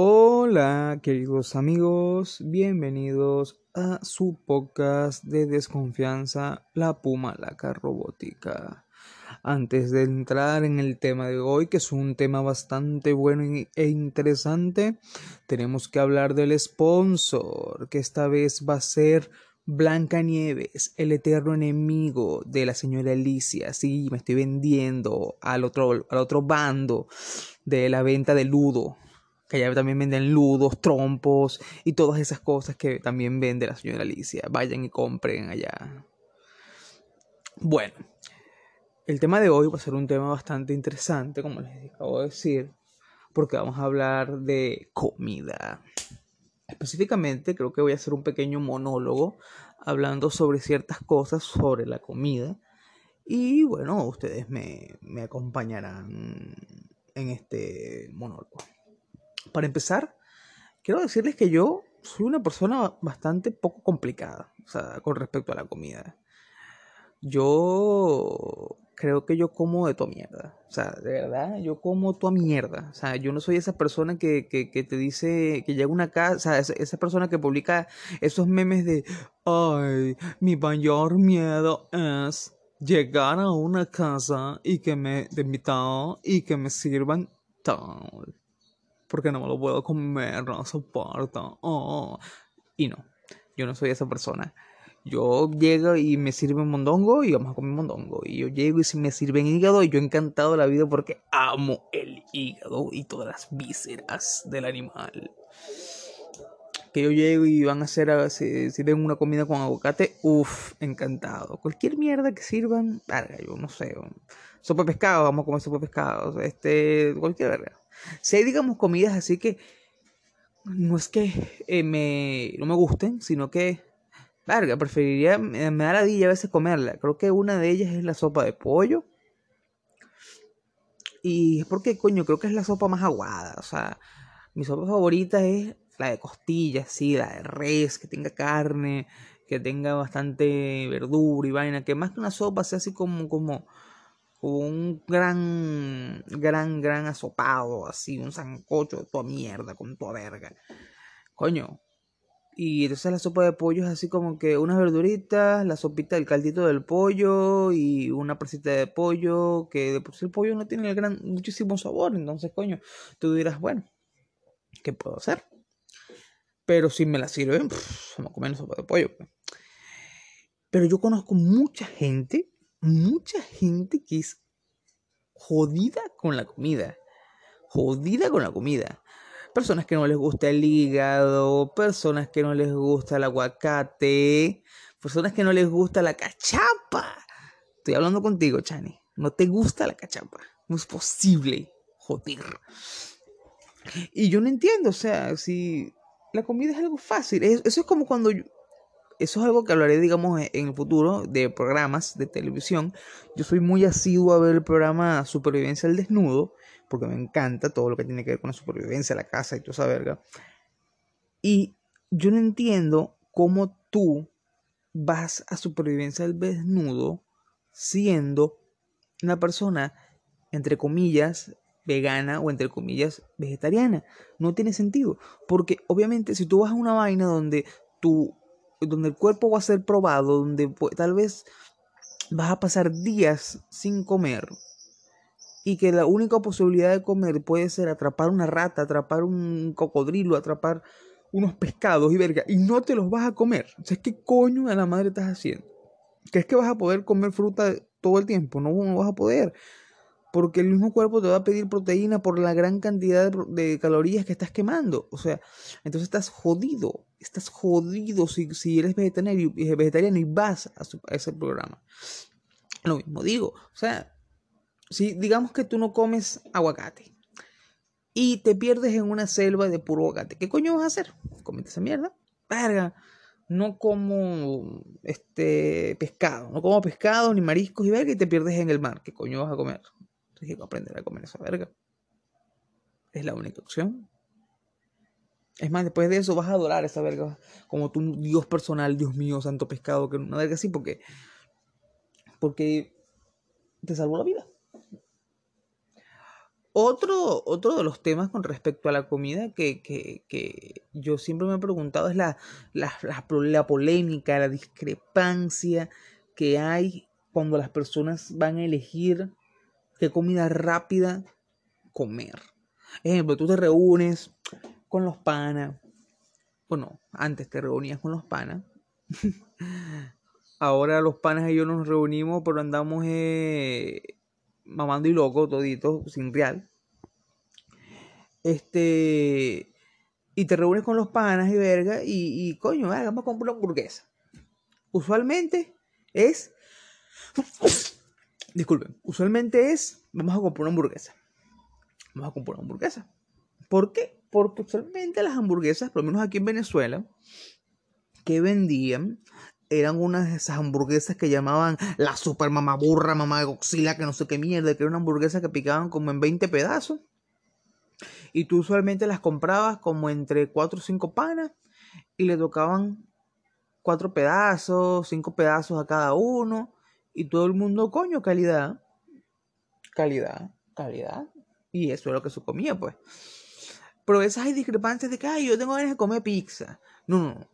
Hola, queridos amigos, bienvenidos a su podcast de desconfianza, la Puma Laca Robótica. Antes de entrar en el tema de hoy, que es un tema bastante bueno e interesante, tenemos que hablar del sponsor, que esta vez va a ser Blanca Nieves, el eterno enemigo de la señora Alicia. Sí, me estoy vendiendo al otro, al otro bando de la venta de ludo que allá también venden ludos, trompos y todas esas cosas que también vende la señora Alicia. Vayan y compren allá. Bueno, el tema de hoy va a ser un tema bastante interesante, como les acabo de decir, porque vamos a hablar de comida. Específicamente creo que voy a hacer un pequeño monólogo hablando sobre ciertas cosas sobre la comida. Y bueno, ustedes me, me acompañarán en este monólogo. Para empezar, quiero decirles que yo soy una persona bastante poco complicada, o sea, con respecto a la comida. Yo creo que yo como de tu mierda. O sea, de verdad, yo como tu mierda. O sea, yo no soy esa persona que, que, te dice que llega a una casa, o sea, esa, persona que publica esos memes de, ay, mi mayor miedo es llegar a una casa y que me, de invitado y que me sirvan tal porque no me lo puedo comer, no soporto. Oh. Y no, yo no soy esa persona. Yo llego y me sirven mondongo y vamos a comer mondongo. Y yo llego y si me sirven hígado y yo encantado de la vida porque amo el hígado y todas las vísceras del animal. Que yo llego y van a hacer, si sirven una comida con aguacate, uff, encantado. Cualquier mierda que sirvan, verga, yo no sé. Sopa de pescado, vamos a comer sopa de pescado. Este, cualquier verga. Si hay, digamos, comidas así que no es que eh, me, no me gusten, sino que, verga, preferiría, me, da la a veces comerla. Creo que una de ellas es la sopa de pollo. Y es porque, coño, creo que es la sopa más aguada. O sea, mi sopa favorita es la de costillas, sí, la de res, que tenga carne, que tenga bastante verdura y vaina. Que más que una sopa sea así como, como, un gran, gran, gran asopado, así, un sancocho, toda mierda, con toda verga. Coño. Y entonces la sopa de pollo es así como que unas verduritas, la sopita, el caldito del pollo y una presita de pollo, que de por sí el pollo no tiene el gran, muchísimo sabor. Entonces, coño, tú dirás, bueno, ¿qué puedo hacer? Pero si me la sirven, vamos a comer sopa de pollo. Pues. Pero yo conozco mucha gente mucha gente que es jodida con la comida. Jodida con la comida. Personas que no les gusta el hígado, personas que no les gusta el aguacate, personas que no les gusta la cachapa. Estoy hablando contigo, Chani. No te gusta la cachapa. No es posible. Joder. Y yo no entiendo, o sea, si la comida es algo fácil. Eso es como cuando eso es algo que hablaré, digamos, e-, en el futuro de programas de televisión. Yo soy muy asiduo a ver el programa Supervivencia al Desnudo, porque me encanta todo lo que tiene que ver con la supervivencia, la casa y toda esa verga. Y yo no entiendo cómo tú vas a supervivencia al desnudo siendo una persona, entre comillas, vegana o entre comillas vegetariana. No tiene sentido. Porque obviamente si tú vas a una vaina donde tu donde el cuerpo va a ser probado, donde tal vez vas a pasar días sin comer y que la única posibilidad de comer puede ser atrapar una rata, atrapar un cocodrilo, atrapar unos pescados y verga, y no te los vas a comer. O sea, ¿qué coño de la madre estás haciendo? ¿Crees que vas a poder comer fruta todo el tiempo? No, no vas a poder porque el mismo cuerpo te va a pedir proteína por la gran cantidad de, calorías que estás quemando. O sea, entonces estás jodido, estás jodido si, si eres vegetariano, vegetariano y vas a, ese programa. Lo mismo digo, o sea, si digamos que tú no comes aguacate y te pierdes en una selva de puro aguacate, ¿qué coño vas a hacer? Comete esa mierda, verga. No como este pescado, no como pescado ni mariscos y verga y te pierdes en el mar. ¿Qué coño vas a comer? Tienes que aprender a comer esa verga. Es la única opción. Es más, después de eso vas a adorar esa verga como tu Dios personal, Dios mío, santo pescado, que una verga así, porque, porque te salvó la vida. Otro, otro de los temas con respecto a la comida que, que, que yo siempre me he preguntado es la, la, la, la polémica, la discrepancia que hay cuando las personas van a elegir qué comida rápida comer. Ejemplo, tú te reúnes con los panas. Bueno, antes te reunías con los panas. Ahora los panas y yo nos reunimos, pero andamos eh, mamando y loco, todito, sin real. Este. Y te reúnes con los panas y verga. Y, y coño, vamos a comprar una hamburguesa. Usualmente es. Disculpen. Usualmente es. Vamos a comprar una hamburguesa. Vamos a comprar una hamburguesa. ¿Por qué? Porque usualmente las hamburguesas, por lo menos aquí en Venezuela, que vendían eran unas de esas hamburguesas que llamaban la super mamá burra, mamá de Godzilla, que no sé qué mierda, que era una hamburguesa que picaban como en 20 pedazos. Y tú usualmente las comprabas como entre 4 o 5 panas y le tocaban 4 pedazos, 5 pedazos a cada uno. Y todo el mundo, coño, calidad. Calidad, calidad. Y eso es lo que se comía, pues. Pero esas hay discrepancias de que, ay, yo tengo ganas de comer pizza. No, no, no.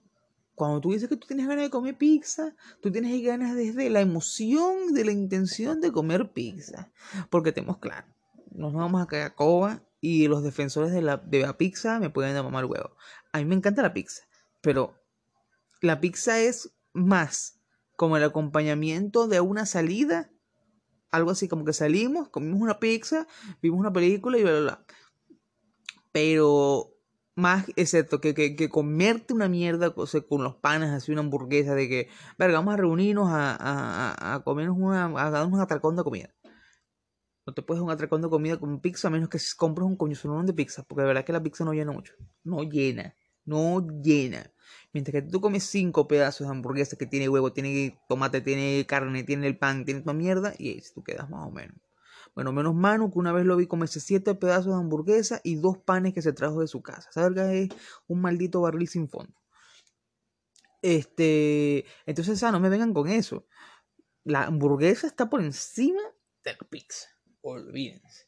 Cuando tú dices que tú tienes ganas de comer pizza, tú tienes ganas desde la emoción, de la intención de comer pizza. Porque tenemos claro, nos vamos a caer a coba y los defensores de la, de la pizza me pueden el huevo. A mí me encanta la pizza, pero la pizza es más como el acompañamiento de una salida. Algo así como que salimos, comimos una pizza, vimos una película y bla, bla, bla. Pero más, excepto que, que, que, comerte una mierda con los panes, así una hamburguesa, de que, verga, vamos a reunirnos a, a, a comernos una, a darnos un atracón de comida. No te puedes un atracón de comida con pizza a menos que compres un coño de pizza, porque de verdad que la pizza no llena mucho. No llena, no llena. Mientras que tú comes cinco pedazos de hamburguesa que tiene huevo, tiene tomate, tiene carne, tiene el pan, tiene tu mierda, y ahí tú quedas más o menos. Bueno, menos Manu, que una vez lo vi comerse siete pedazos de hamburguesa y dos panes que se trajo de su casa. Esa es un maldito barril sin fondo. Este, entonces, ah, no me vengan con eso. La hamburguesa está por encima de la pizza. Olvídense.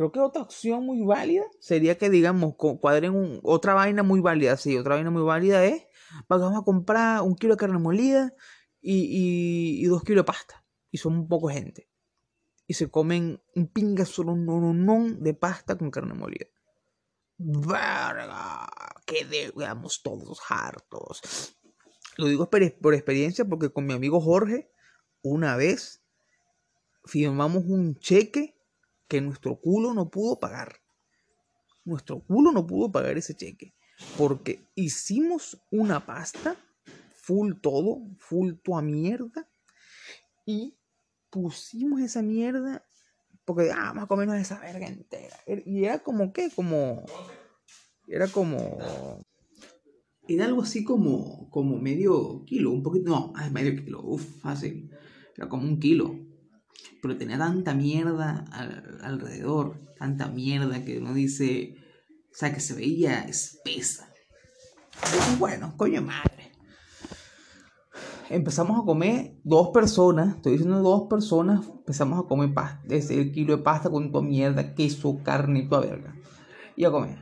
Creo que otra opción muy válida sería que, digamos, cuadren un, otra vaina muy válida. Sí, otra vaina muy válida es: vamos a comprar un kilo de carne molida y, dos kilos de pasta. Y son un poco gente y se comen un pinga solo un de pasta con carne molida. Verga, que digamos todos hartos. Lo digo por experiencia porque con mi amigo Jorge, una vez firmamos un cheque que nuestro culo no pudo pagar. Nuestro culo no pudo pagar ese cheque. Porque hicimos una pasta, full todo, full toda mierda. Y pusimos esa mierda porque ah, vamos a comernos esa verga entera. Y era como que, como. Era como. Era algo así como, como medio kilo, un poquito, no, medio kilo, uff, fácil. Era como un kilo. Pero tenía tanta mierda alrededor, tanta mierda que uno dice, o sea, que se veía espesa. bueno, coño madre empezamos a comer dos personas, estoy diciendo dos personas, empezamos a comer pasta, ese kilo de pasta con toda mierda, queso, carne y toda verga. Y a comer,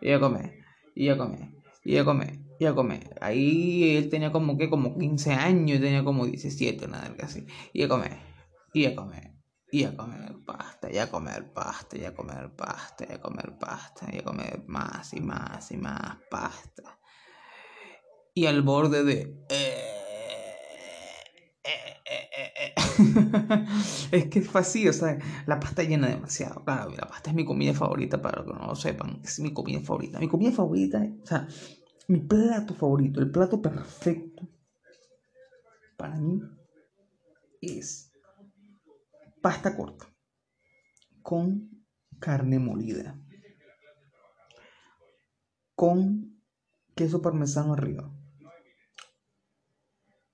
y a comer, y a comer, y a comer, y a comer. Ahí él tenía como que como 15 años, tenía como 17, nada así. Y a comer, y a comer. Y a comer pasta, y a comer pasta, y a comer pasta, y a comer pasta, y a comer más y más y más pasta. Y al borde de... Eh, es que es fácil, o sea, la pasta llena demasiado. Claro, la pasta es mi comida favorita, para que no lo sepan, es mi comida favorita. Mi comida favorita, o sea, mi plato favorito, el plato perfecto para mí es pasta corta con carne molida, con queso parmesano arriba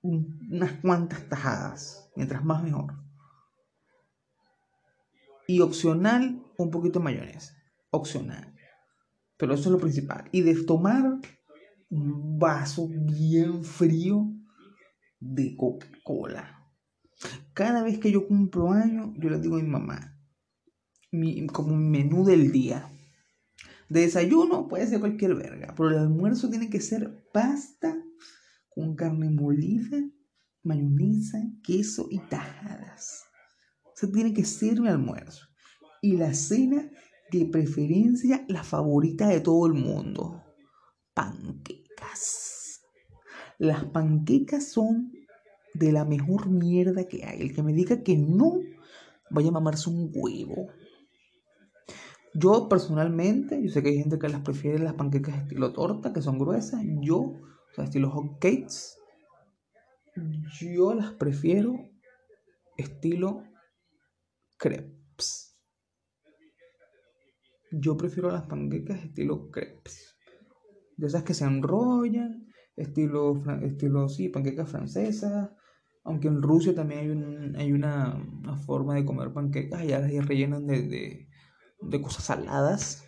unas cuantas tajadas, mientras más mejor. Y opcional, un poquito de mayonesa. Opcional. Pero eso es lo principal. Y de tomar un vaso bien frío de Coca-Cola. Cada vez que yo cumplo años, yo le digo a mi mamá, mi, como mi menú del día. De desayuno puede ser cualquier verga, pero el almuerzo tiene que ser pasta con carne molida, mayonesa, queso y tajadas. Eso tiene que ser mi almuerzo. Y la cena, de preferencia, la favorita de todo el mundo. Panquecas. Las panquecas son de la mejor mierda que hay. El que me diga que no, vaya a mamarse un huevo. Yo personalmente, yo sé que hay gente que las prefiere las panquecas estilo torta, que son gruesas. Yo, o sea, estilo hot cakes, yo las prefiero estilo crepes. Yo prefiero las panquecas estilo crepes. De esas que se enrollan, estilo, estilo sí, panquecas francesas. Aunque en Rusia también hay, un, hay una, forma de comer panquecas, ya las rellenan de de cosas saladas.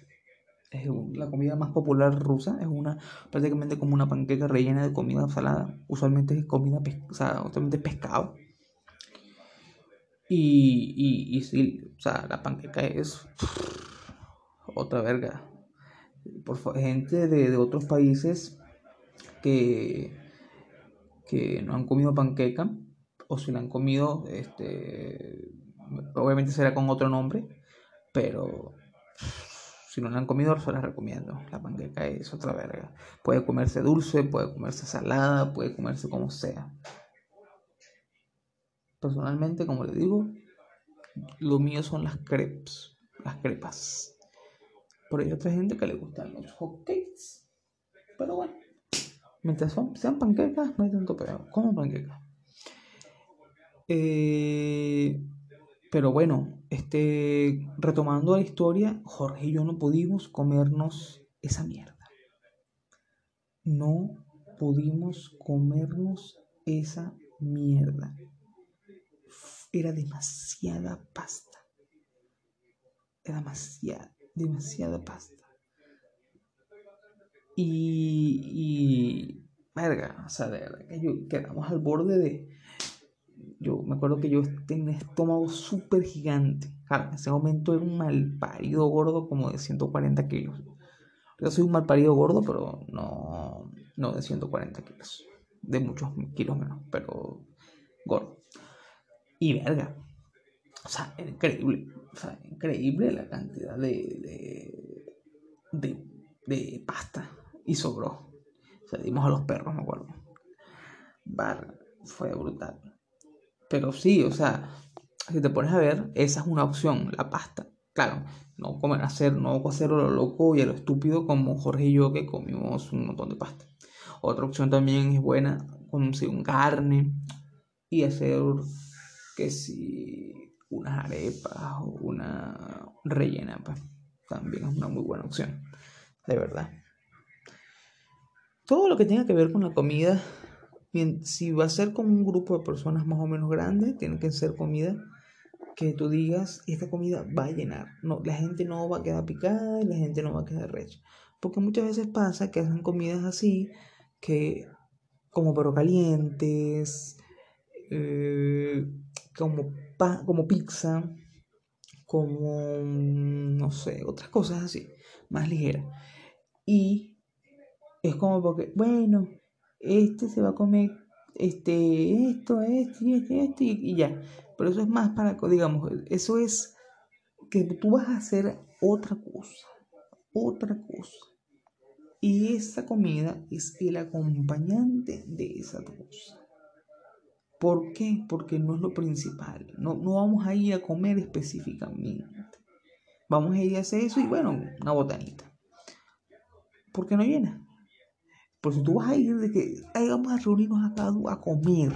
Es la comida más popular rusa. Es una prácticamente como una panqueca rellena de comida salada. Usualmente es comida, o sea, usualmente pescado. Y, y, y sí, o sea, la panqueca es otra verga. Por gente de, de otros países que, que no han comido panqueca, o si la han comido, este, obviamente será con otro nombre pero si no la han comido, se las recomiendo. La panqueca es otra verga. Puede comerse dulce, puede comerse salada, puede comerse como sea. Personalmente, como le digo, lo mío son las crepes, las crepas. Pero hay otra gente que le gustan los hotcakes. Pero bueno, mientras son, sean panquecas, no hay tanto peor. Como panquecas. Eh, pero bueno, este, retomando la historia, Jorge y yo no pudimos comernos esa mierda. No pudimos comernos esa mierda. Era demasiada pasta. Era demasiada, demasiada pasta. Y, y, verga, o sea, de verdad que quedamos al borde de, yo me acuerdo que yo tenía un estómago súper gigante. Claro, en ese momento era un mal parido gordo como de 140 kilos. Yo soy un mal parido gordo, pero no, no de 140 kilos. De muchos kilos menos, pero gordo. Y verga. O sea, increíble. O sea, increíble la cantidad de, de, de, pasta. Y sobró. O sea, dimos a los perros, me acuerdo. Bar, fue brutal. Pero sí, o sea, si te pones a ver, esa es una opción, la pasta. Claro, no comer, hacer, no hacerlo lo loco y a lo estúpido como Jorge y yo que comimos un montón de pasta. Otra opción también es buena, conseguir carne y hacer que si unas arepas o una rellena, pues también es una muy buena opción, de verdad. Todo lo que tenga que ver con la comida Bien, si va a ser con un grupo de personas más o menos grandes, tiene que ser comida que tú digas, esta comida va a llenar. No, la gente no va a quedar picada y la gente no va a quedar recha. Porque muchas veces pasa que hacen comidas así, que como perro calientes, eh, como, como pizza, como, no sé, otras cosas así, más ligeras. Y es como porque, bueno, este se va a comer este, esto, esto y esto, esto y, ya. Pero eso es más para, digamos, eso es que tú vas a hacer otra cosa, otra cosa. Y esa comida es el acompañante de esa cosa. ¿Por qué? Porque no es lo principal. No, no vamos a ir a comer específicamente. Vamos a ir a hacer eso y bueno, una botanita. Porque no llena. Por si tú vas a ir de que vamos a reunirnos acá a comer,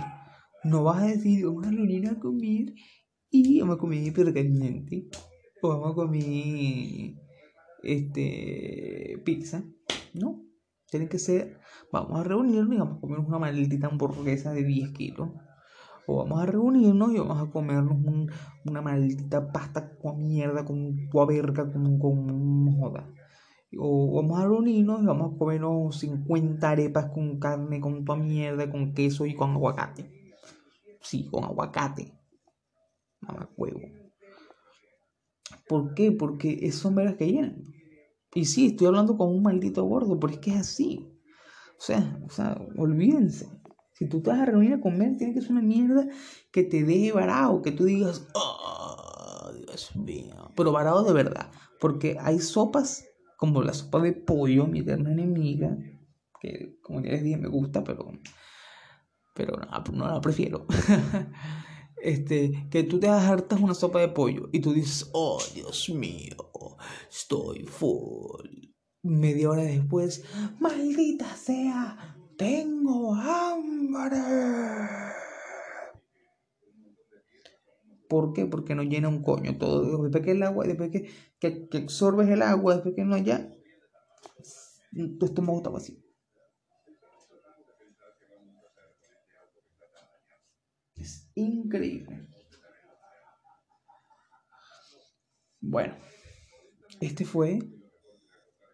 no vas a decir vamos a reunirnos a comer y vamos a comer perro o vamos a comer este pizza. No, tiene que ser, vamos a reunirnos y vamos a comer una maldita hamburguesa de 10 kilos. O vamos a reunirnos y vamos a comernos una maldita pasta con mierda, con verga, con, con joda o vamos a reunirnos y vamos a comernos 50 arepas con carne, con toda mierda, con queso y con aguacate. Sí, con aguacate. Mamá huevo. ¿Por qué? Porque son veras que llenan. Y sí, estoy hablando con un maldito gordo, pero es que es así. O sea, o sea, olvídense. Si tú te vas a reunir a comer, tiene que ser una mierda que te deje varado, que tú digas, oh, Dios mío. Pero varado de verdad. Porque hay sopas como la sopa de pollo, mi eterna enemiga, que como ya les dije me gusta, pero, pero no, la prefiero. este, que tú te hartas una sopa de pollo y tú dices, oh Dios mío, estoy full. Media hora después, maldita sea, tengo hambre. ¿Por qué? Porque no llena un coño todo. Después que el agua, después que, que, que absorbes el agua, después que no haya, tu estómago está vacío. Es increíble. Bueno, este fue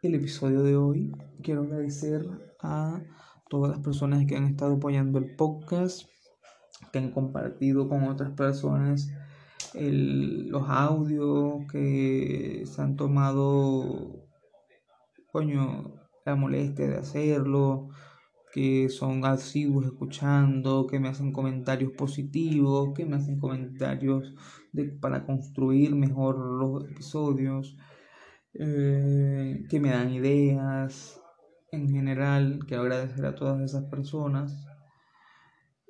el episodio de hoy. Quiero agradecer a todas las personas que han estado apoyando el podcast, que han compartido con otras personas los audios, que se han tomado, coño, la molestia de hacerlo, que son asiduos escuchando, que me hacen comentarios positivos, que me hacen comentarios de, para construir mejor los episodios, eh, que me dan ideas. En general, quiero agradecer a todas esas personas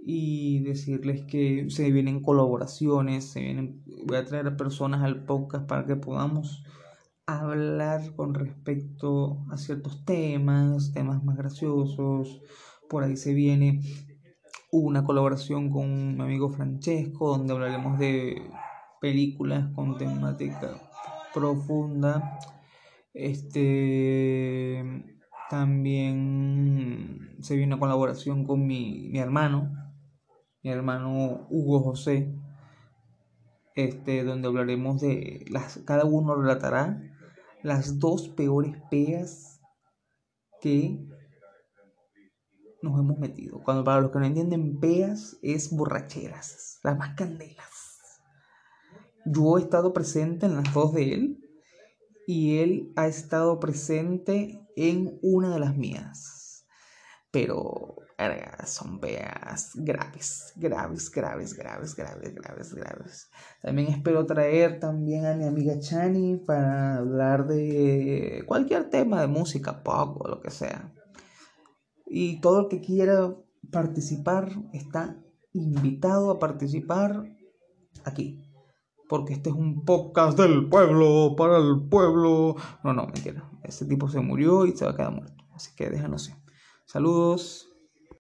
y decirles que se vienen colaboraciones, se vienen, voy a traer a personas al podcast para que podamos hablar con respecto a ciertos temas, temas más graciosos. Por ahí se viene una colaboración con mi amigo Francesco, donde hablaremos de películas con temática profunda. Este también se viene una colaboración con mi, mi hermano, mi hermano Hugo José, este, donde hablaremos de las, cada uno relatará las dos peores peas que nos hemos metido. Cuando para los que no entienden, peas es borracheras, las más candelas. Yo he estado presente en las dos de él y él ha estado presente en una de las mías. Pero son veas graves, graves, graves, graves, graves, graves, graves. También espero traer también a mi amiga Chani para hablar de cualquier tema de música, pop o lo que sea. Y todo el que quiera participar está invitado a participar aquí. Porque este es un podcast del pueblo, para el pueblo. No, no, mentira. Ese tipo se murió y se va a quedar muerto. Así que déjanos. Saludos.